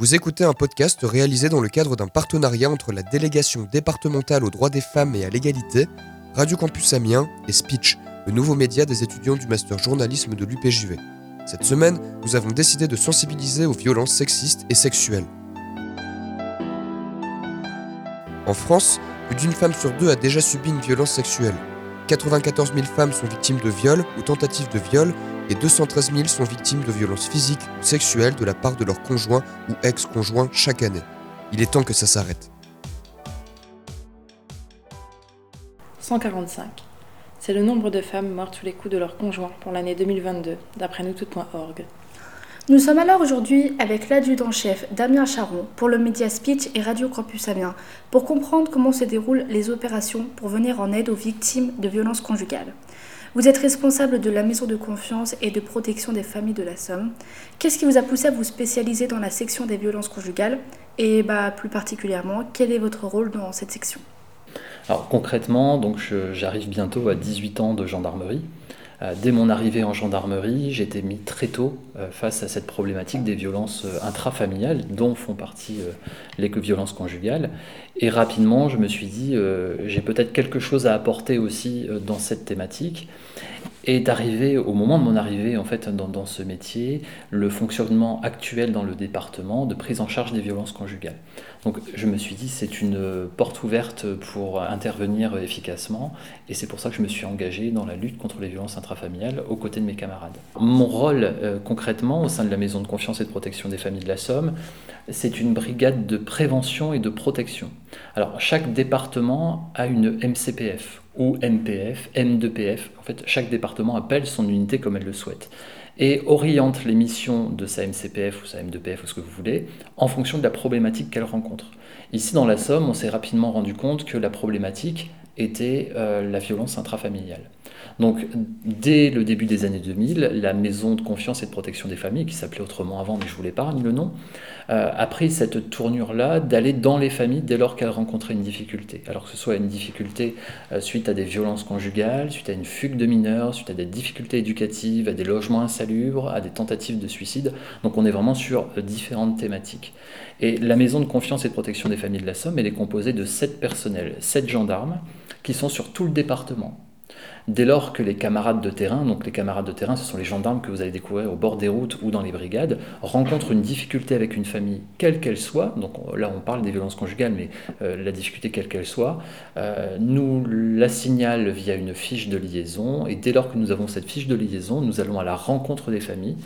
Vous écoutez un podcast réalisé dans le cadre d'un partenariat entre la délégation départementale aux droits des femmes et à l'égalité, Radio Campus Amiens et Speech, le nouveau média des étudiants du master journalisme de l'UPJV. Cette semaine, nous avons décidé de sensibiliser aux violences sexistes et sexuelles. En France, plus d'une femme sur deux a déjà subi une violence sexuelle. 94 000 femmes sont victimes de viols ou tentatives de viol et 213 000 sont victimes de violences physiques ou sexuelles de la part de leur conjoint ou ex-conjoint chaque année. Il est temps que ça s'arrête. 145. C'est le nombre de femmes mortes sous les coups de leur conjoint pour l'année 2022, d'après nous toutes.org. Nous sommes alors aujourd'hui avec l'adjudant-chef Damien Charon pour le média Speech et Radio Campus Amiens pour comprendre comment se déroulent les opérations pour venir en aide aux victimes de violences conjugales. Vous êtes responsable de la maison de confiance et de protection des familles de la Somme. Qu'est-ce qui vous a poussé à vous spécialiser dans la section des violences conjugales et bah, plus particulièrement, quel est votre rôle dans cette section? Alors concrètement, j'arrive bientôt à 18 ans de gendarmerie. Euh, dès mon arrivée en gendarmerie, j'étais mis très tôt euh, face à cette problématique des violences euh, intrafamiliales, dont font partie les violences conjugales. Et rapidement, je me suis dit, j'ai peut-être quelque chose à apporter aussi dans cette thématique. Et d'arriver, au moment de mon arrivée en fait dans, dans, ce métier, le fonctionnement actuel dans le département de prise en charge des violences conjugales. Donc je me suis dit c'est une porte ouverte pour intervenir efficacement et c'est pour ça que je me suis engagé dans la lutte contre les violences intrafamiliales aux côtés de mes camarades. Mon rôle euh, concrètement au sein de la maison de confiance et de protection des familles de la Somme, c'est une brigade de prévention et de protection. Alors chaque département a une MCPF ou MPF, M2PF. En fait, chaque département appelle son unité comme elle le souhaite et oriente les missions de sa MCPF ou sa M2PF ou ce que vous voulez en fonction de la problématique qu'elle rencontre. Ici, dans la Somme, on s'est rapidement rendu compte que la problématique était euh, la violence intrafamiliale. Donc, dès le début des années 2000, la maison de confiance et de protection des familles, qui s'appelait autrement avant, mais je vous l'épargne le nom, euh, a pris cette tournure-là d'aller dans les familles dès lors qu'elles rencontraient une difficulté. Alors que ce soit une difficulté euh, suite à des violences conjugales, suite à une fugue de mineurs, suite à des difficultés éducatives, à des logements insalubres, à des tentatives de suicide. Donc, on est vraiment sur euh, différentes thématiques. Et la maison de confiance et de protection des familles de la Somme, elle est composée de sept personnels, sept gendarmes, qui sont sur tout le département dès lors que les camarades de terrain, donc les camarades de terrain, ce sont les gendarmes que vous allez découvrir au bord des routes ou dans les brigades, rencontrent une difficulté avec une famille, quelle qu'elle soit, donc là on parle des violences conjugales, mais euh, la difficulté quelle qu'elle soit, euh, nous la signale via une fiche de liaison, et dès lors que nous avons cette fiche de liaison, nous allons à la rencontre des familles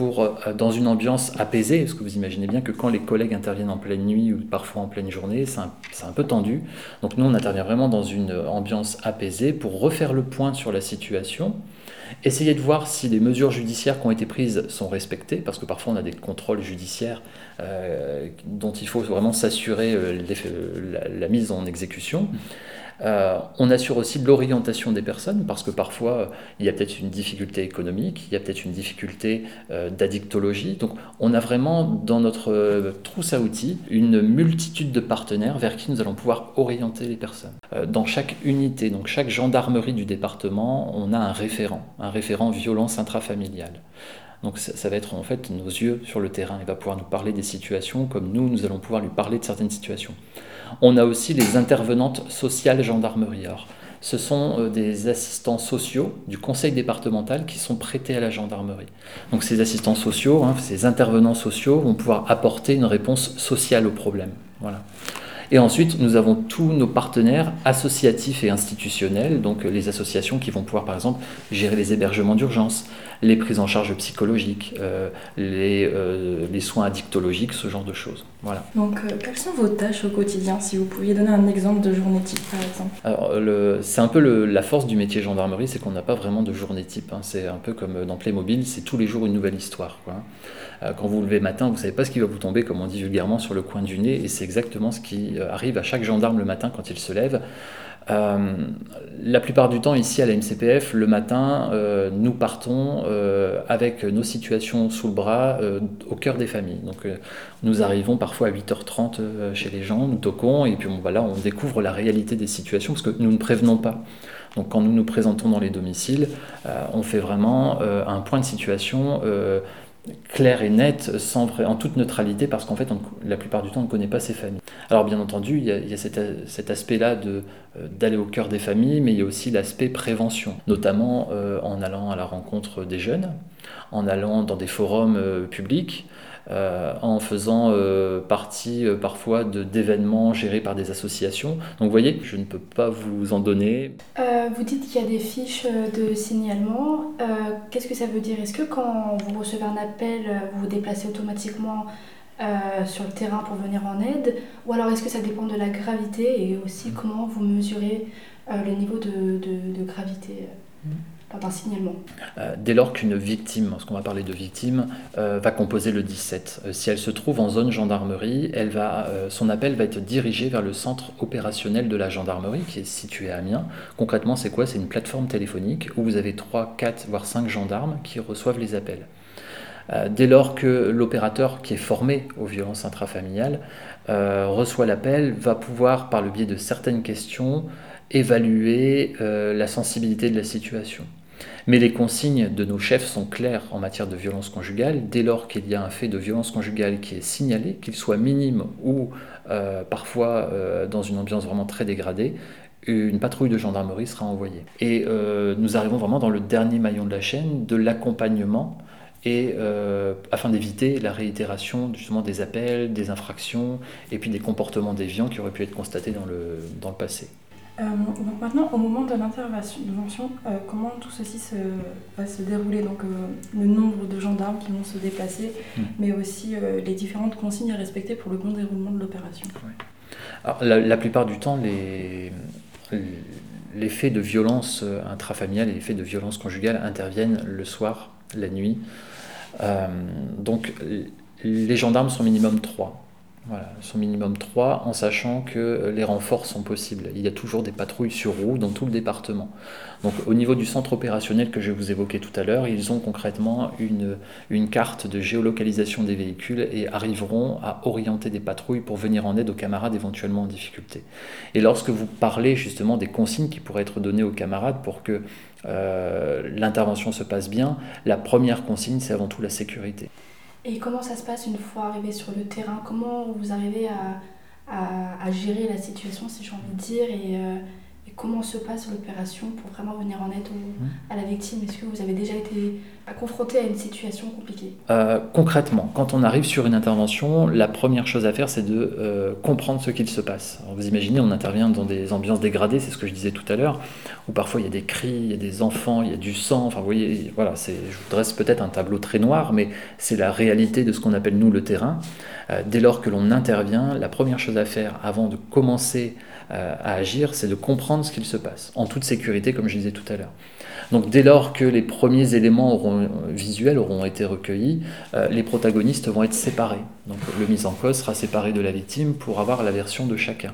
euh, dans une ambiance apaisée, parce que vous imaginez bien que quand les collègues interviennent en pleine nuit ou parfois en pleine journée, c'est un, peu tendu. Donc nous, on intervient vraiment dans une ambiance apaisée pour refaire le point sur la situation, essayer de voir si les mesures judiciaires qui ont été prises sont respectées, parce que parfois on a des contrôles judiciaires euh, dont il faut vraiment s'assurer euh, la, mise en exécution. Euh, on assure aussi l'orientation des personnes parce que parfois il y a peut-être une difficulté économique, il y a peut-être une difficulté euh, d'addictologie. Donc on a vraiment dans notre euh, trousse à outils une multitude de partenaires vers qui nous allons pouvoir orienter les personnes. dans chaque unité, donc chaque gendarmerie du département, on a un référent, un référent violence intrafamiliale. Donc ça, va être en fait nos yeux sur le terrain. Il va pouvoir nous parler des situations comme nous, nous allons pouvoir lui parler de certaines situations. On a aussi les intervenantes sociales gendarmerie. ce sont euh, des assistants sociaux du conseil départemental qui sont prêtés à la gendarmerie. Donc ces assistants sociaux, hein, ces intervenants sociaux vont pouvoir apporter une réponse sociale au problème. Et ensuite, nous avons tous nos partenaires associatifs et institutionnels, donc les associations qui vont pouvoir, par exemple, gérer les hébergements d'urgence, les prises en charge psychologiques, euh, les, euh, les, soins addictologiques, ce genre de choses. Voilà. Donc, euh, quelles sont vos tâches au quotidien Si vous pouviez donner un exemple de journée type, par exemple? Alors, c'est un peu le, la force du métier gendarmerie, c'est qu'on n'a pas vraiment de journée type. Hein. C'est un peu comme dans Playmobil, c'est tous les jours une nouvelle histoire. Quoi. Quand vous vous levez matin, vous ne savez pas ce qui va vous tomber, comme on dit vulgairement, sur le coin du nez, et c'est exactement ce qui arrive à chaque gendarme le matin quand il se lève. Euh, la plupart du temps, ici à la MCPF, le matin, euh, nous partons euh, avec nos situations sous le bras au cœur des familles. Donc, nous arrivons parfois à 8h30 chez les gens, nous toquons, et puis bon, voilà, on découvre la réalité des situations parce que nous ne prévenons pas. Donc, quand nous nous présentons dans les domiciles, on fait vraiment un point de situation claire et nette, sans en toute neutralité, parce qu'en fait, la plupart du temps, on ne connaît pas ces familles. Alors, bien entendu, il y a, cet, aspect-là d'aller au cœur des familles, mais il y a aussi l'aspect prévention, notamment en allant à la rencontre des jeunes, en allant dans des forums publics, euh, en faisant euh, partie euh, parfois d'événements gérés par des associations. Donc vous voyez, je ne peux pas vous en donner. vous dites qu'il y a des fiches de signalement. Qu'est-ce que ça veut dire? Est-ce que quand vous recevez un appel, vous vous déplacez automatiquement sur le terrain pour venir en aide? Ou alors est-ce que ça dépend de la gravité et aussi comment vous mesurez le niveau de, de, gravité? Mmh euh, Dès lors qu'une victime, parce qu'on va parler de victime, euh, va composer le 17, euh, si elle se trouve en zone gendarmerie, son appel va être dirigé vers le centre opérationnel de la gendarmerie qui est situé à Amiens. Concrètement, c'est quoi? C'est une plateforme téléphonique où vous avez 3, 4, voire 5 gendarmes qui reçoivent les appels. Dès lors que l'opérateur qui est formé aux violences intrafamiliales reçoit l'appel, va pouvoir, par le biais de certaines questions, évaluer la sensibilité de la situation. Mais les consignes de nos chefs sont claires en matière de violence conjugale. Dès lors qu'il y a un fait de violence conjugale qui est signalé, qu'il soit minime ou euh, parfois euh, dans une ambiance vraiment très dégradée, une patrouille de gendarmerie sera envoyée. Et euh, nous arrivons vraiment dans le dernier maillon de la chaîne de l'accompagnement et afin d'éviter la réitération justement des appels, des infractions et puis des comportements déviants qui auraient pu être constatés dans le, dans le passé. Euh, donc maintenant, au moment de l'intervention, euh, comment tout ceci se, va se dérouler? Donc euh, le nombre de gendarmes qui vont se déplacer, hmm. mais aussi les différentes consignes à respecter pour le bon déroulement de l'opération. La, plupart du temps, les, les faits de violence intrafamiliale et les faits de violence conjugale interviennent le soir, la nuit. donc les gendarmes sont minimum trois. Voilà, son minimum 3, en sachant que euh, les renforts sont possibles. Il y a toujours des patrouilles sur roue dans tout le département. Donc au niveau du centre opérationnel que je vous évoquais tout à l'heure, ils ont concrètement une, une carte de géolocalisation des véhicules et arriveront à orienter des patrouilles pour venir en aide aux camarades éventuellement en difficulté. Et lorsque vous parlez justement des consignes qui pourraient être données aux camarades pour que euh, l'intervention se passe bien, la première consigne, c'est avant tout la sécurité. Et comment ça se passe une fois arrivé sur le terrain? Comment vous arrivez à, gérer la situation, si j'ai envie de dire, et, euh, comment se passe l'opération pour vraiment venir en aide mmh. à la victime? Est-ce que vous avez déjà été confronté à une situation compliquée? Euh, Concrètement, quand on arrive sur une intervention, la première chose à faire, c'est de euh, comprendre ce qu'il se passe. vous imaginez, on intervient dans des ambiances dégradées, c'est ce que je disais tout à l'heure, où parfois il y a des cris, il y a des enfants, il y a du sang. Enfin, vous voyez, voilà, je vous dresse peut-être un tableau très noir, mais c'est la réalité de ce qu'on appelle nous le terrain. Euh, dès lors que l'on intervient, la première chose à faire avant de commencer à agir, c'est de comprendre ce qu'il se passe, en toute sécurité, comme je disais tout à l'heure. Donc dès lors que les premiers éléments auront, visuels auront été recueillis, euh, les protagonistes vont être séparés. Donc le mis en cause sera séparé de la victime pour avoir la version de chacun.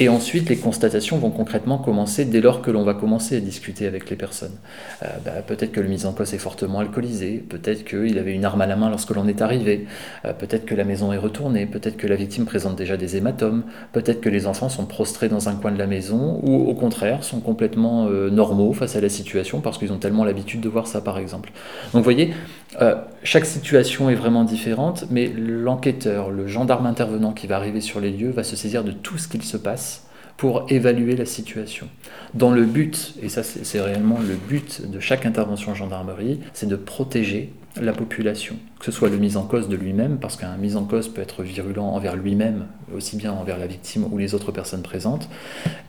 Et ensuite, les constatations vont concrètement commencer dès lors que l'on va commencer à discuter avec les personnes. Euh, bah, peut-être que le mis en cause est fortement alcoolisé, peut-être qu'il avait une arme à la main lorsque l'on est arrivé, euh, peut-être que la maison est retournée, peut-être que la victime présente déjà des hématomes, peut-être que les enfants sont prostrés dans un coin de la maison, ou au contraire sont complètement euh, normaux face à la situation parce qu'ils ont tellement l'habitude de voir ça par exemple. Donc vous voyez, chaque situation est vraiment différente, mais l'enquêteur, le gendarme intervenant qui va arriver sur les lieux va se saisir de tout ce qu'il se passe pour évaluer la situation. Dans le but, et ça c'est réellement le but de chaque intervention en gendarmerie, c'est de protéger la population, que ce soit le mis en cause de lui-même, parce qu'un mis en cause peut être virulent envers lui-même, aussi bien envers la victime ou les autres personnes présentes,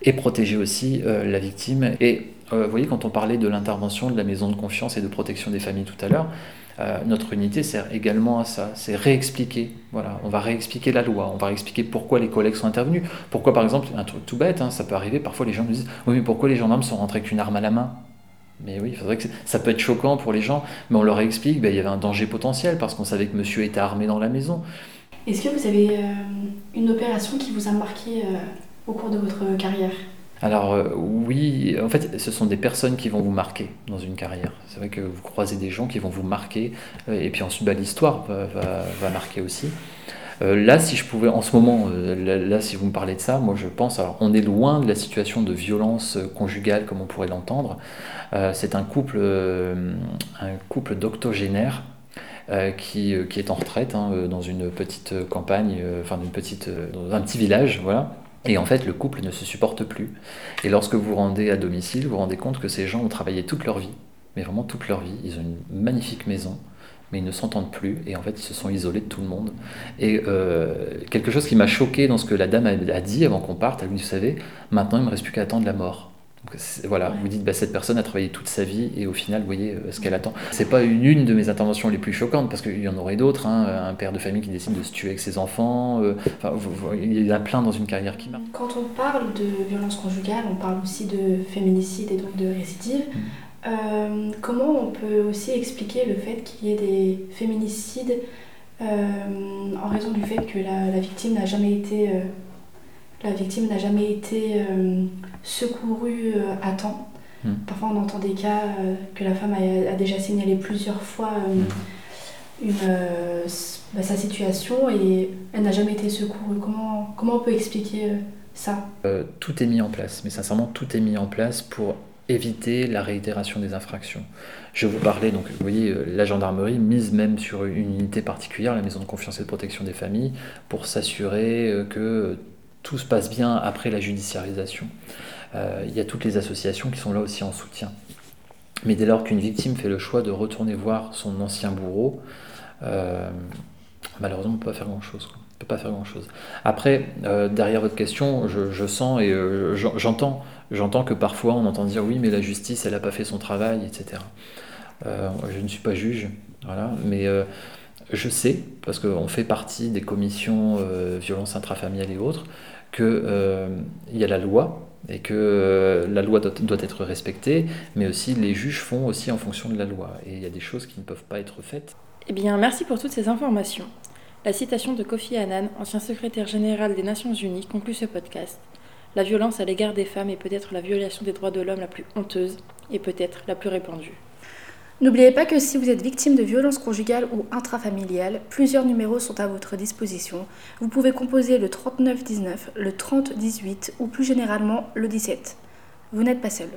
et protéger aussi euh, la victime. Et euh, vous voyez, quand on parlait de l'intervention de la maison de confiance et de protection des familles tout à l'heure, euh, notre unité sert également à ça, c'est réexpliquer. Voilà, on va réexpliquer la loi, on va réexpliquer pourquoi les collègues sont intervenus. Pourquoi, par exemple, un truc tout bête, hein, ça peut arriver, parfois les gens nous disent Oui, mais pourquoi les gendarmes sont rentrés avec une arme à la main? Mais oui, que ça peut être choquant pour les gens, mais on leur explique, ben, y avait un danger potentiel parce qu'on savait que monsieur était armé dans la maison. Est-ce que vous avez euh, une opération qui vous a marqué au cours de votre carrière? Alors euh, oui, en fait, ce sont des personnes qui vont vous marquer dans une carrière. C'est vrai que vous croisez des gens qui vont vous marquer, euh, et puis ensuite bah, l'histoire va, marquer aussi. Euh, là, si je pouvais, en ce moment, là, si vous me parlez de ça, moi je pense, alors on est loin de la situation de violence conjugale comme on pourrait l'entendre. c'est un couple, un couple d'octogénaires qui, est en retraite hein, dans une petite campagne, enfin petite, dans un petit village, voilà. Et en fait, le couple ne se supporte plus. Et lorsque vous rendez à domicile, vous vous rendez compte que ces gens ont travaillé toute leur vie, mais vraiment toute leur vie. Ils ont une magnifique maison, mais ils ne s'entendent plus. Et en fait, ils se sont isolés de tout le monde. Et euh, quelque chose qui m'a choqué dans ce que la dame a, dit avant qu'on parte, elle me dit, vous savez, maintenant, il ne me reste plus qu'à attendre la mort voilà, vous dites, bah, cette personne a travaillé toute sa vie et au final, vous voyez euh, ce qu'elle attend. C'est pas une, une, de mes interventions les plus choquantes parce qu'il y en aurait d'autres. Hein, un père de famille qui décide de se tuer avec ses enfants. Euh, il y en a plein dans une carrière qui marche. Quand on parle de violence conjugale, on parle aussi de féminicide et donc de récidive. Mmh. Euh, comment on peut aussi expliquer le fait qu'il y ait des féminicides en raison du fait que la, la victime n'a jamais été la victime n'a jamais été euh, secourue euh, à temps. Hmm. Parfois, on entend des cas euh, que la femme a, déjà signalé plusieurs fois hmm. une, bah, sa situation et elle n'a jamais été secourue. Comment, comment on peut expliquer ça? Tout est mis en place, mais sincèrement, tout est mis en place pour éviter la réitération des infractions. Je vous parlais, donc vous voyez, la gendarmerie mise même sur une unité particulière, la maison de confiance et de protection des familles, pour s'assurer que tout se passe bien après la judiciarisation. Euh, il y a toutes les associations qui sont là aussi en soutien. Mais dès lors qu'une victime fait le choix de retourner voir son ancien bourreau, euh, malheureusement, on ne peut pas faire grand-chose. Après, euh, derrière votre question, je, sens et j'entends, j'entends que parfois on entend dire oui, mais la justice, elle n'a pas fait son travail, etc. je ne suis pas juge, voilà, mais je sais, parce qu'on fait partie des commissions euh, violence intrafamiliale et autres, qu'il euh, y a la loi et que euh, la loi doit, doit, être respectée, mais aussi les juges font aussi en fonction de la loi. Et il y a des choses qui ne peuvent pas être faites. Eh bien, merci pour toutes ces informations. La citation de Kofi Annan, ancien secrétaire général des Nations Unies, conclut ce podcast. La violence à l'égard des femmes est peut-être la violation des droits de l'homme la plus honteuse et peut-être la plus répandue. N'oubliez pas que si vous êtes victime de violences conjugales ou intrafamiliales, plusieurs numéros sont à votre disposition. Vous pouvez composer le 3919, le 3018 ou plus généralement le 17. Vous n'êtes pas seul.